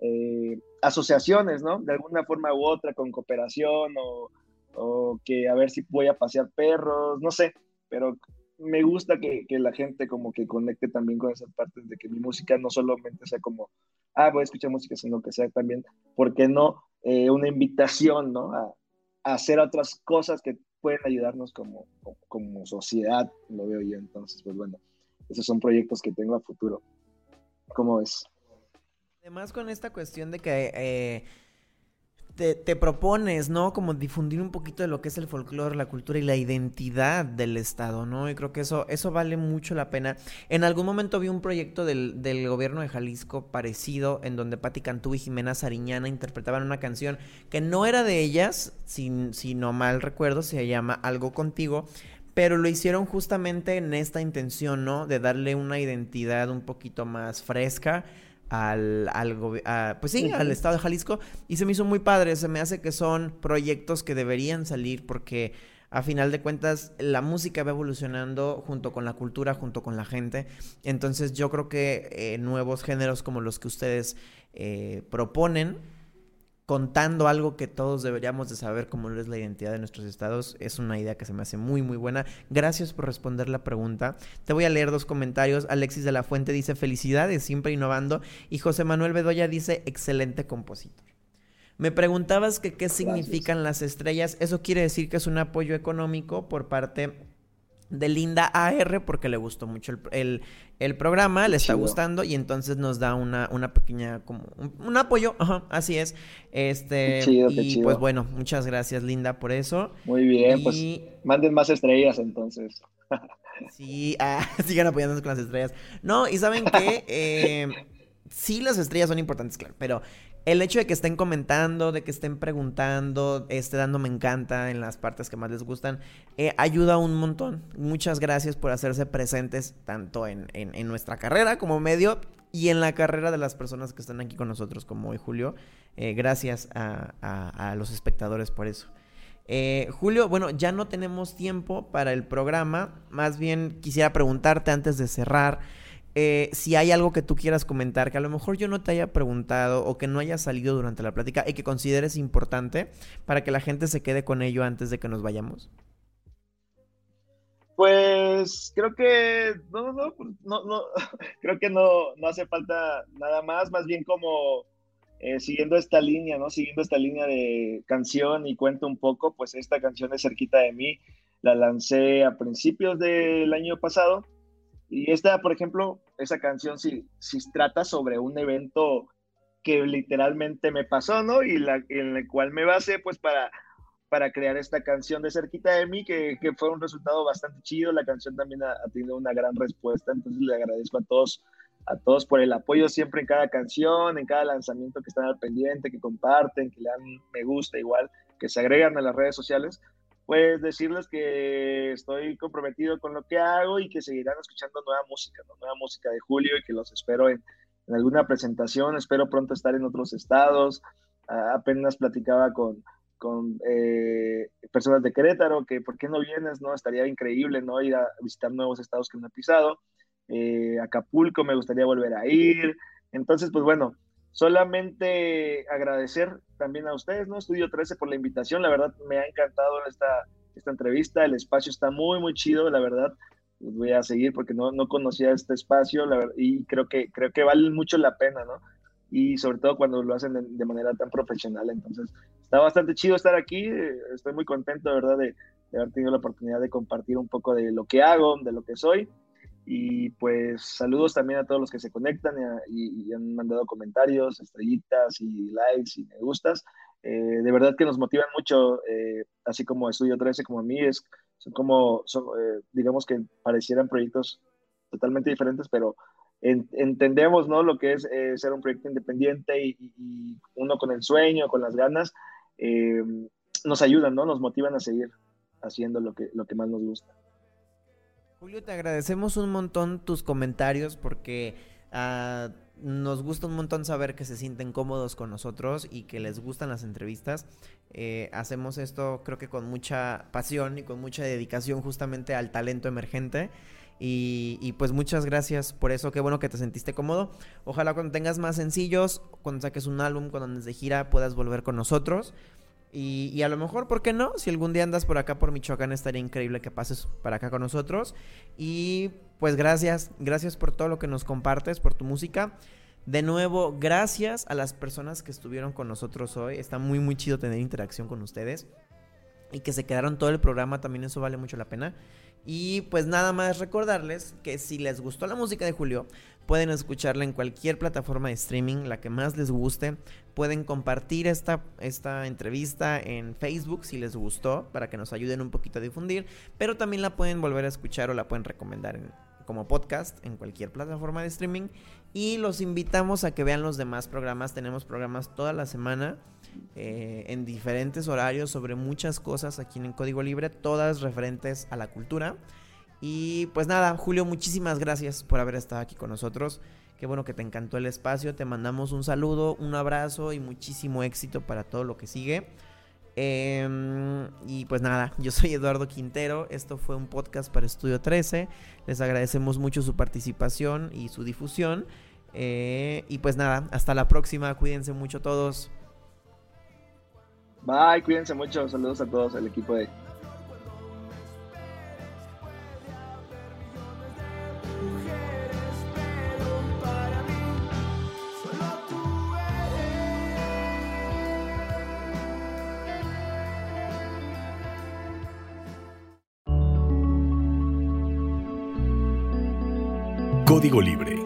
eh, asociaciones, ¿no? De alguna forma u otra, con cooperación o, o, que a ver si voy a pasear perros, no sé, pero me gusta que, que, la gente como que conecte también con esas partes de que mi música no solamente sea como, ah, voy a escuchar música, sino que sea también, ¿por qué no? Eh, una invitación, ¿no? A, hacer otras cosas que pueden ayudarnos como, como sociedad, lo veo yo. Entonces, pues bueno, esos son proyectos que tengo a futuro. ¿Cómo ves? Además con esta cuestión de que eh, te, propones, ¿no? Como difundir un poquito de lo que es el folclore, la cultura y la identidad del Estado, ¿no? Y creo que eso, eso vale mucho la pena. En algún momento vi un proyecto del, del gobierno de Jalisco parecido, en donde Patti Cantú y Jimena Sariñana interpretaban una canción que no era de ellas, si, si no mal recuerdo, se llama Algo Contigo, pero lo hicieron justamente en esta intención, ¿no? De darle una identidad un poquito más fresca al, al pues sí, al estado de Jalisco. Y se me hizo muy padre, se me hace que son proyectos que deberían salir porque a final de cuentas la música va evolucionando junto con la cultura, junto con la gente, entonces yo creo que eh, nuevos géneros como los que ustedes eh, proponen contando algo que todos deberíamos de saber como es la identidad de nuestros estados, es una idea que se me hace muy muy buena. Gracias por responder la pregunta. Te voy a leer dos comentarios. Alexis de la Fuente dice felicidades, siempre innovando. Y José Manuel Bedoya dice excelente compositor. Me preguntabas que qué significan las estrellas. Eso quiere decir que es un apoyo económico por parte de Linda AR porque le gustó mucho el, el, programa, le está gustando y entonces nos da una, una pequeña, como un, apoyo, Ajá, así es. Este, y pues bueno, muchas gracias Linda por eso. Muy bien, pues manden más estrellas entonces. sí, ah, sigan apoyándonos con las estrellas. No, y saben que eh, sí las estrellas son importantes, claro, pero el hecho de que estén comentando, de que estén preguntando, esté dando me encanta en las partes que más les gustan, eh, ayuda un montón. Muchas gracias por hacerse presentes tanto en, nuestra carrera como medio y en la carrera de las personas que están aquí con nosotros, como hoy Julio. Eh, gracias a, los espectadores por eso. Eh, Julio, bueno, ya no tenemos tiempo para el programa. Más bien quisiera preguntarte antes de cerrar. Eh, si hay algo que tú quieras comentar que a lo mejor yo no te haya preguntado o que no haya salido durante la plática y que consideres importante para que la gente se quede con ello antes de que nos vayamos. Pues creo que no, no, no, no creo que no, no hace falta nada más, más bien como eh, siguiendo esta línea, ¿no? Siguiendo esta línea de canción y cuento un poco, pues esta canción es cerquita de mí, la lancé a principios del año pasado y esta, por ejemplo, esa canción si, si trata sobre un evento que literalmente me pasó, ¿no? Y en el cual me basé, pues, para, para crear esta canción de Cerquita de mí, que, que fue un resultado bastante chido. La canción también ha, tenido una gran respuesta, entonces le agradezco a todos, a todos por el apoyo siempre en cada canción, en cada lanzamiento que están al pendiente, que comparten, que le dan me gusta igual, que se agregan a las redes sociales pues decirles que estoy comprometido con lo que hago y que seguirán escuchando nueva música, nueva música de Julio y que los espero en, alguna presentación, espero pronto estar en otros estados. apenas platicaba con, con eh, personas de Querétaro, que por qué no vienes, ¿no? Estaría increíble, ¿no? Ir a visitar nuevos estados que no he pisado. Eh, Acapulco me gustaría volver a ir. Entonces, pues bueno, solamente agradecer también a ustedes, ¿no? Estudio 13 por la invitación, la verdad me ha encantado esta, esta entrevista, el espacio está muy, muy chido, la verdad. voy a seguir porque no, no conocía este espacio la verdad, y creo que, creo que vale mucho la pena, ¿no? y sobre todo cuando lo hacen de, manera tan profesional. Entonces, está bastante chido estar aquí. Estoy muy contento, de verdad, de, haber tenido la oportunidad de compartir un poco de lo que hago, de lo que soy. Y pues saludos también a todos los que se conectan y, han mandado comentarios, estrellitas y likes y me gustas. Eh, de verdad que nos motivan mucho, eh, así como Estudio 13, como a mí, es, son como, son, eh, digamos que parecieran proyectos totalmente diferentes, pero entendemos ¿no? lo que es eh, ser un proyecto independiente y, uno con el sueño, con las ganas, nos ayudan, ¿no? nos motivan a seguir haciendo lo que, lo que más nos gusta. Julio, te agradecemos un montón tus comentarios porque uh, nos gusta un montón saber que se sienten cómodos con nosotros y que les gustan las entrevistas. Eh, hacemos esto creo que con mucha pasión y con mucha dedicación justamente al talento emergente. Y, pues muchas gracias por eso, qué bueno que te sentiste cómodo. Ojalá cuando tengas más sencillos, cuando saques un álbum, cuando andes de gira, puedas volver con nosotros. Y, a lo mejor, ¿por qué no? Si algún día andas por acá por Michoacán, estaría increíble que pases para acá con nosotros. Y pues gracias, gracias por todo lo que nos compartes, por tu música. De nuevo, gracias a las personas que estuvieron con nosotros hoy. Está muy, muy chido tener interacción con ustedes. Y que se quedaron todo el programa, también eso vale mucho la pena. Y pues nada más recordarles que si les gustó la música de Julio, pueden escucharla en cualquier plataforma de streaming, la que más les guste. Pueden compartir esta, esta entrevista en Facebook si les gustó, para que nos ayuden un poquito a difundir. Pero también la pueden volver a escuchar o la pueden recomendar como podcast en cualquier plataforma de streaming. Y los invitamos a que vean los demás programas. Tenemos programas toda la semana. Eh, en diferentes horarios sobre muchas cosas aquí en Código Libre, todas referentes a la cultura. Y pues nada, Julio, muchísimas gracias por haber estado aquí con nosotros. Qué bueno que te encantó el espacio. Te mandamos un saludo, un abrazo y muchísimo éxito para todo lo que sigue. Em, y pues nada, yo soy Eduardo Quintero. Esto fue un podcast para Estudio 13. Les agradecemos mucho su participación y su difusión. Eh, y pues nada, hasta la próxima. Cuídense mucho todos. Bye, cuídense mucho. Saludos a todos, el equipo de. Código Libre